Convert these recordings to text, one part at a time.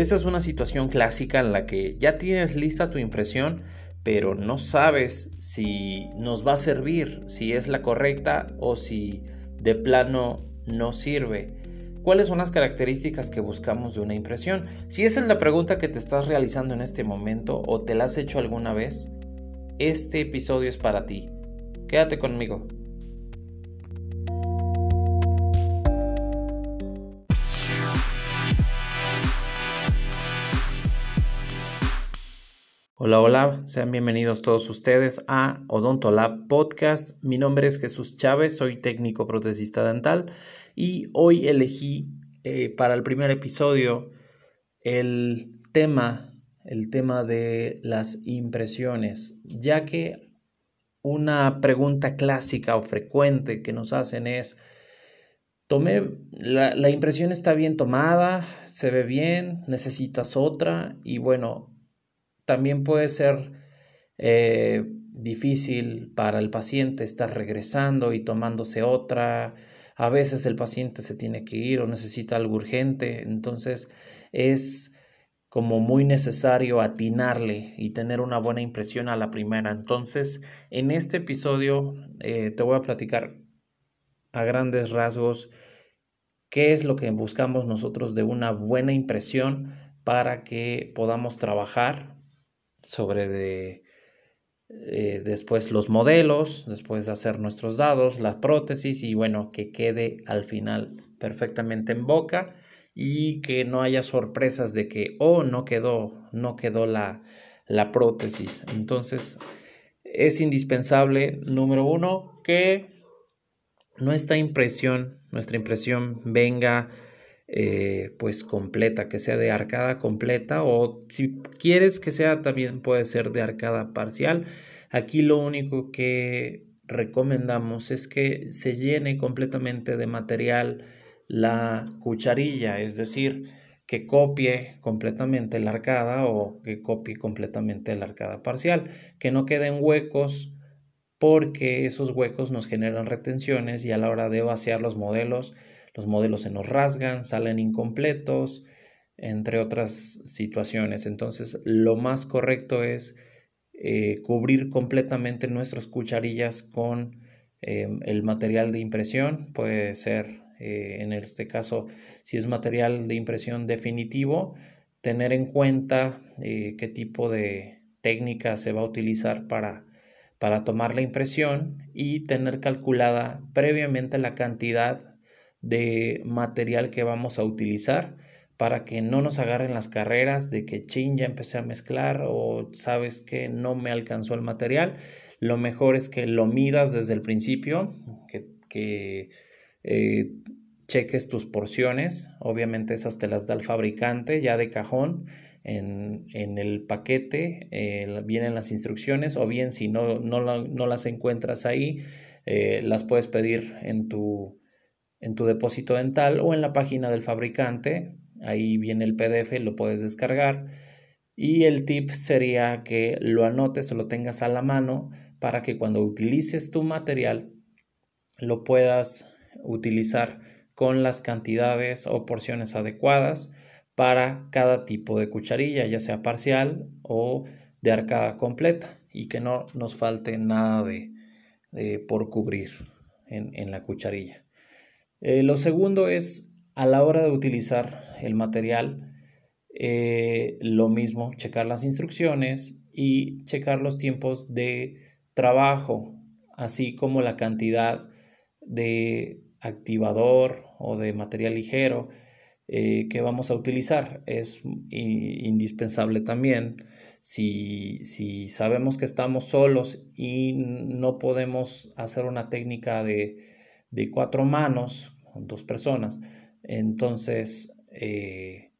Esta es una situación clásica en la que ya tienes lista tu impresión, pero no sabes si nos va a servir, si es la correcta o si de plano no sirve. ¿Cuáles son las características que buscamos de una impresión? Si esa es la pregunta que te estás realizando en este momento o te la has hecho alguna vez, este episodio es para ti. Quédate conmigo. Hola, hola, sean bienvenidos todos ustedes a Odontolab Podcast. Mi nombre es Jesús Chávez, soy técnico protesista dental y hoy elegí eh, para el primer episodio el tema, el tema de las impresiones, ya que una pregunta clásica o frecuente que nos hacen es, tomé, la, la impresión está bien tomada, se ve bien, necesitas otra y bueno, también puede ser eh, difícil para el paciente estar regresando y tomándose otra. A veces el paciente se tiene que ir o necesita algo urgente. Entonces es como muy necesario atinarle y tener una buena impresión a la primera. Entonces, en este episodio eh, te voy a platicar a grandes rasgos qué es lo que buscamos nosotros de una buena impresión para que podamos trabajar sobre de, eh, después los modelos, después de hacer nuestros dados, la prótesis y bueno, que quede al final perfectamente en boca y que no haya sorpresas de que, oh, no quedó, no quedó la, la prótesis. Entonces, es indispensable, número uno, que nuestra impresión, nuestra impresión venga eh, pues completa, que sea de arcada completa o si quieres que sea también puede ser de arcada parcial. Aquí lo único que recomendamos es que se llene completamente de material la cucharilla, es decir, que copie completamente la arcada o que copie completamente la arcada parcial, que no queden huecos porque esos huecos nos generan retenciones y a la hora de vaciar los modelos los modelos se nos rasgan, salen incompletos, entre otras situaciones. Entonces, lo más correcto es eh, cubrir completamente nuestras cucharillas con em, el material de impresión. Puede ser, eh, en este caso, si es material de impresión definitivo, tener en cuenta eh, qué tipo de técnica se va a utilizar para, para tomar la impresión y tener calculada previamente la cantidad de material que vamos a utilizar para que no nos agarren las carreras de que chin ya empecé a mezclar o sabes que no me alcanzó el material. Lo mejor es que lo midas desde el principio, que, eh, cheques tus porciones. Obviamente esas te las da el fabricante ya de cajón. En, el paquete eh, vienen las instrucciones o bien si no, no, las encuentras ahí, eh, las puedes pedir en tu en tu depósito dental o en la página del fabricante. Ahí viene el PDF, lo puedes descargar. Y el tip sería que lo anotes o lo tengas a la mano para que cuando utilices tu material lo puedas utilizar con las cantidades o porciones adecuadas para cada tipo de cucharilla, ya sea parcial o de arcada completa y que no nos falte nada de, por cubrir en la cucharilla. Eh, lo segundo es a la hora de utilizar el material, eh, lo mismo, checar las instrucciones y checar los tiempos de trabajo, así como la cantidad de activador o de material ligero eh, que vamos a utilizar. Es indispensable también si, si sabemos que estamos solos y no podemos hacer una técnica de de cuatro manos, dos personas. Entonces, eh,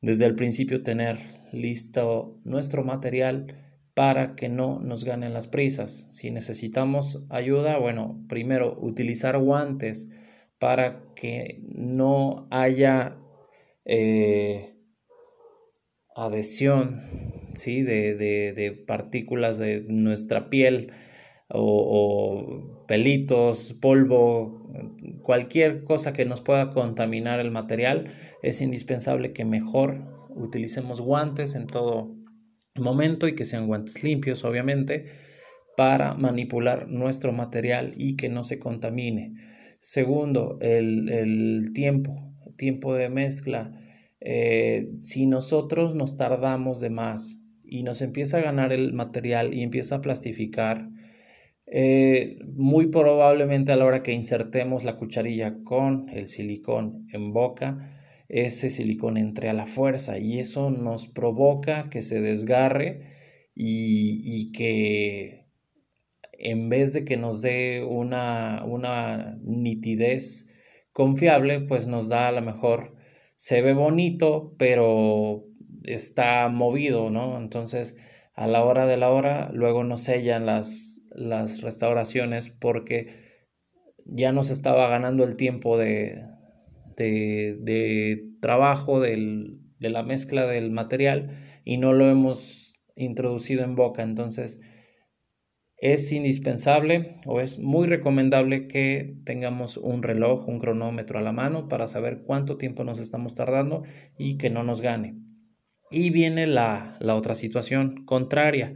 desde el principio tener listo nuestro material para que no nos ganen las prisas. Si necesitamos ayuda, bueno, primero utilizar guantes para que no haya eh, adhesión ¿sí? de, de, de partículas de nuestra piel o, pelitos, polvo, cualquier cosa que nos pueda contaminar el material, es indispensable que mejor utilicemos guantes en todo momento y que sean guantes limpios, obviamente, para manipular nuestro material y que no se contamine. Segundo, el, tiempo, tiempo de mezcla. Eh, si nosotros nos tardamos de más y nos empieza a ganar el material y empieza a plastificar, eh, muy probablemente a la hora que insertemos la cucharilla con el silicón en boca, ese silicón entre a la fuerza y eso nos provoca que se desgarre y, que en vez de que nos dé una, una nitidez confiable, pues nos da a lo mejor, se ve bonito, pero está movido, ¿no? Entonces, a la hora de la hora, luego nos sellan las, las restauraciones porque ya nos estaba ganando el tiempo de, de, trabajo de la mezcla del material y no lo hemos introducido en boca. Entonces es indispensable o es muy recomendable que tengamos un reloj, un cronómetro a la mano para saber cuánto tiempo nos estamos tardando y que no nos gane. Y viene la, la otra situación contraria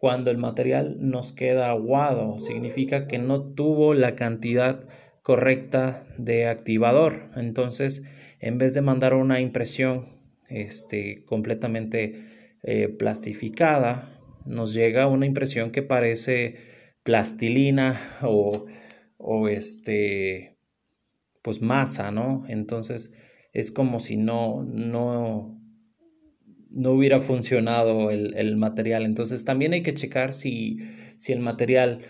cuando el material nos queda aguado, significa que no tuvo la cantidad correcta de activador. Entonces, en vez de mandar una impresión este, completamente eh, plastificada, nos llega una impresión que parece plastilina o, o este, pues masa, ¿no? Entonces, es como si no, no, no hubiera funcionado el, material. Entonces también hay que checar si, si el material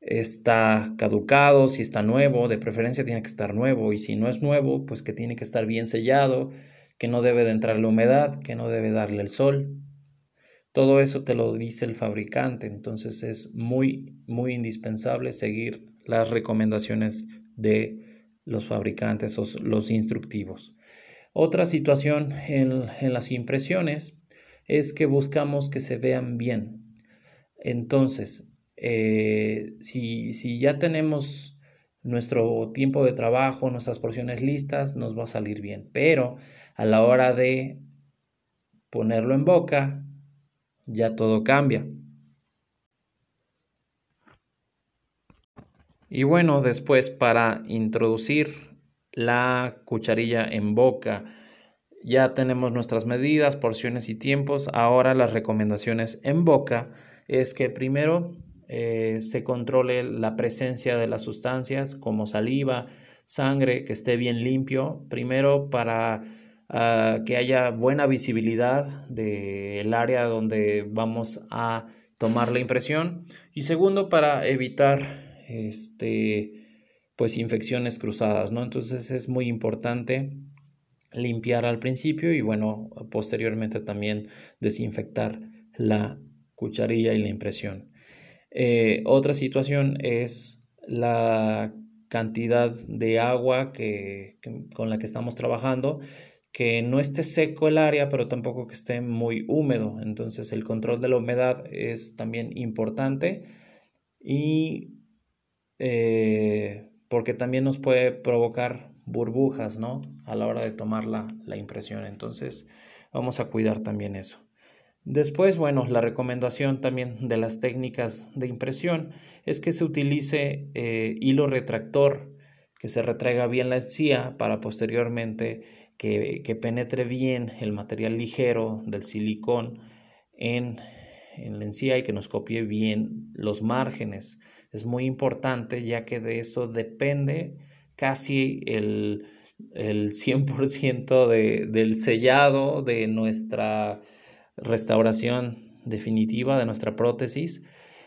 está caducado, si está nuevo, de preferencia tiene que estar nuevo y si no es nuevo, pues que tiene que estar bien sellado, que no debe de entrar la humedad, que no debe darle el sol. Todo eso te lo dice el fabricante, entonces es muy, muy indispensable seguir las recomendaciones de los fabricantes o los instructivos. Otra situación en, las impresiones es que buscamos que se vean bien. Entonces, eh, si, si ya tenemos nuestro tiempo de trabajo, nuestras porciones listas, nos va a salir bien. Pero a la hora de ponerlo en boca, ya todo cambia. Y bueno, después para introducir la cucharilla en boca. Ya tenemos nuestras medidas, porciones y tiempos. Ahora las recomendaciones en boca es que primero eh, se controle la presencia de las sustancias como saliva, sangre, que esté bien limpio. Primero para ah, que haya buena visibilidad del área donde vamos a tomar la impresión. Y segundo para evitar este pues infecciones cruzadas, ¿no? Entonces es muy importante limpiar al principio y bueno, posteriormente también desinfectar la cucharilla y la impresión. Eh, otra situación es la cantidad de agua que, con la que estamos trabajando, que no esté seco el área, pero tampoco que esté muy húmedo. Entonces el control de la humedad es también importante y eh, porque también nos puede provocar burbujas, ¿no? A la hora de tomar la, impresión. Entonces, vamos a cuidar también eso. Después, bueno, la recomendación también de las técnicas de impresión es que se utilice eh, hilo retractor, que se retraiga bien la encía para posteriormente que, que, penetre bien el material ligero del silicón en, en la encía y que nos copie bien los márgenes es muy importante ya que de eso depende casi el, el 100% de, del sellado de nuestra restauración definitiva de nuestra prótesis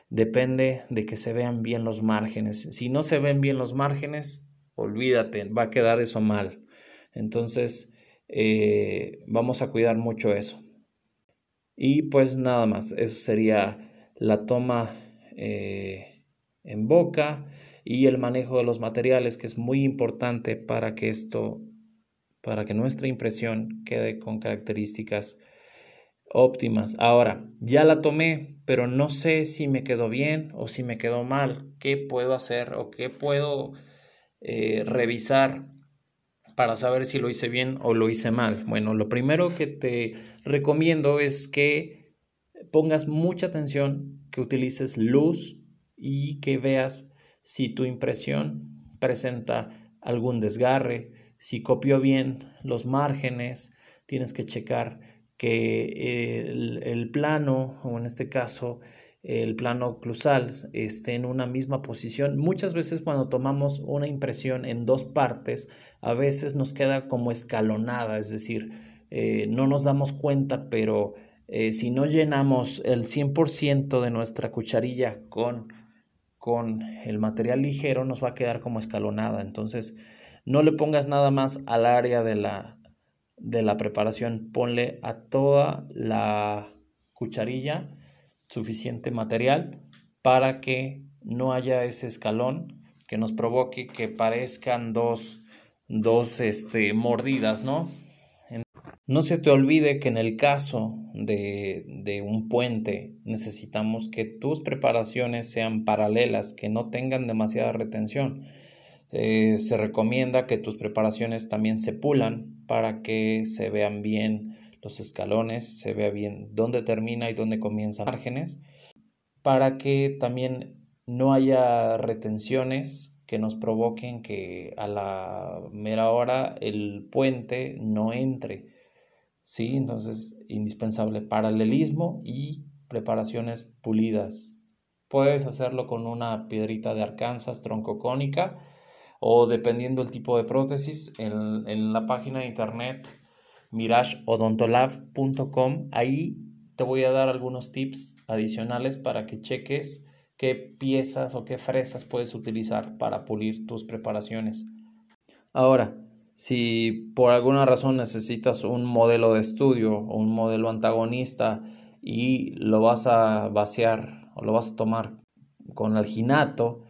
depende de que se vean bien los márgenes. Si no se ven bien los márgenes, olvídate, va a quedar eso mal. Entonces, eh, vamos a cuidar mucho eso. Y pues nada más, eso sería la toma eh, en boca y el manejo de los materiales que es muy importante para que esto para que nuestra impresión quede con características óptimas. Ahora, ya la tomé, pero no sé si me quedó bien o si me quedó mal. ¿Qué puedo hacer o qué puedo eh, revisar para saber si lo hice bien o lo hice mal? Bueno, lo primero que te recomiendo es que pongas mucha atención, que utilices luz y que veas si tu impresión presenta algún desgarre, si copió bien los márgenes, tienes que checar que el, plano, o en este caso el plano oclusal, esté en una misma posición. Muchas veces cuando tomamos una impresión en dos partes, a veces nos queda como escalonada, es decir, eh, no nos damos cuenta, pero eh, si no llenamos el 100% de nuestra cucharilla con, con el material ligero, nos va a quedar como escalonada. Entonces, no le pongas nada más al área de la, de la preparación, ponle a toda la cucharilla suficiente material para que no haya ese escalón que nos provoque que parezcan dos, dos este, mordidas, ¿no? No se te olvide que en el caso de, de, un puente necesitamos que tus preparaciones sean paralelas, que no tengan demasiada retención. Eh, se recomienda que tus preparaciones también se pulan para que se vean bien los escalones, se vea bien dónde termina y dónde comienzan márgenes, para que también no haya retenciones que nos provoquen que a la mera hora el puente no entre. ¿sí? Entonces, indispensable paralelismo y preparaciones pulidas. Puedes hacerlo con una piedrita de Arkansas troncocónica o dependiendo del tipo de prótesis, en, en la página de internet mirageodontolab.com, ahí te voy a dar algunos tips adicionales para que cheques qué piezas o qué fresas puedes utilizar para pulir tus preparaciones. Ahora, si por alguna razón necesitas un modelo de estudio o un modelo antagonista y lo vas a vaciar o lo vas a tomar con alginato,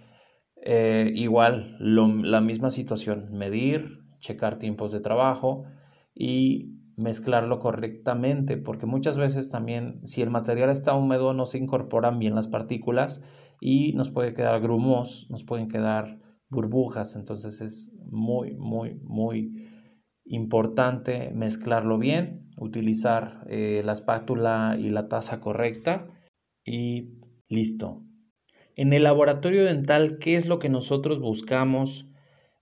eh, igual, la misma situación, medir, checar tiempos de trabajo y mezclarlo correctamente, porque muchas veces también si el material está húmedo no se incorporan bien las partículas y nos puede quedar grumos, nos pueden quedar burbujas, entonces es muy, muy, muy importante mezclarlo bien, utilizar eh, la espátula y la taza correcta y listo. En el laboratorio dental, ¿qué es lo que nosotros buscamos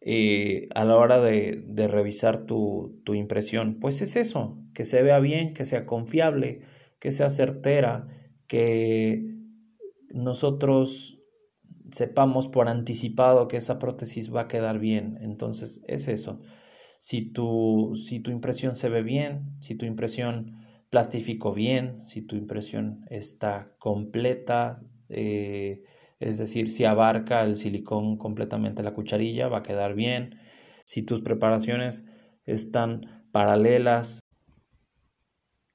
eh, a la hora de, revisar tu, impresión? Pues es eso, que se vea bien, que sea confiable, que sea certera, que nosotros sepamos por anticipado que esa prótesis va a quedar bien. Entonces es eso. Si tu, si tu impresión se ve bien, si tu impresión plastificó bien, si tu impresión está completa, eh, es decir, si abarca el silicón completamente la cucharilla, va a quedar bien. Si tus preparaciones están paralelas.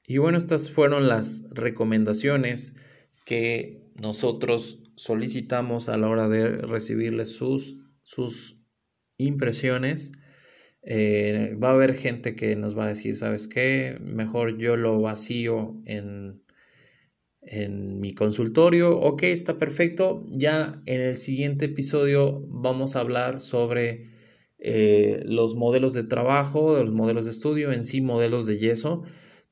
Y bueno, estas fueron las recomendaciones que nosotros solicitamos a la hora de recibirles sus, sus impresiones. Eh, va a haber gente que nos va a decir, ¿sabes qué? Mejor yo lo vacío en en mi consultorio. Ok, está perfecto. Ya en el siguiente episodio vamos a hablar sobre eh, los modelos de trabajo, los modelos de estudio, en sí modelos de yeso,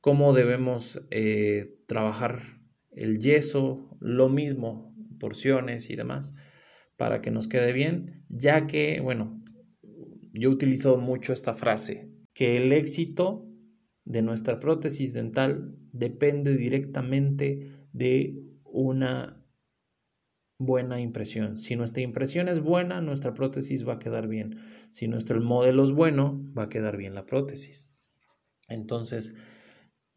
cómo debemos eh, trabajar el yeso, lo mismo, porciones y demás, para que nos quede bien, ya que, bueno, yo utilizo mucho esta frase, que el éxito de nuestra prótesis dental depende directamente de una buena impresión. Si nuestra impresión es buena, nuestra prótesis va a quedar bien. Si nuestro modelo es bueno, va a quedar bien la prótesis. Entonces,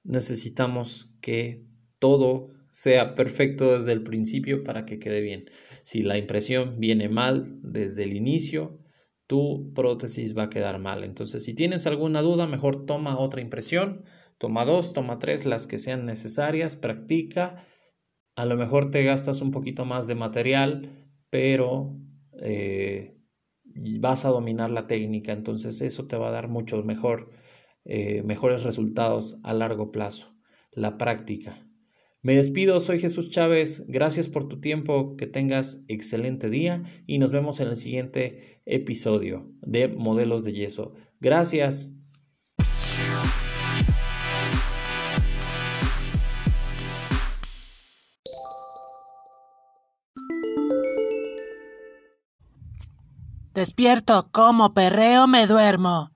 necesitamos que todo sea perfecto desde el principio para que quede bien. Si la impresión viene mal desde el inicio, tu prótesis va a quedar mal. Entonces, si tienes alguna duda, mejor toma otra impresión Toma dos, toma tres, las que sean necesarias, practica. A lo mejor te gastas un poquito más de material, pero eh, vas a dominar la técnica, entonces eso te va a dar mucho mejor, eh, mejores resultados a largo plazo. la práctica. Me despido, soy Jesús Chávez, gracias por tu tiempo, que tengas excelente día y nos vemos en el siguiente episodio de Modelos de Yeso. Gracias. Despierto, como perreo, me duermo.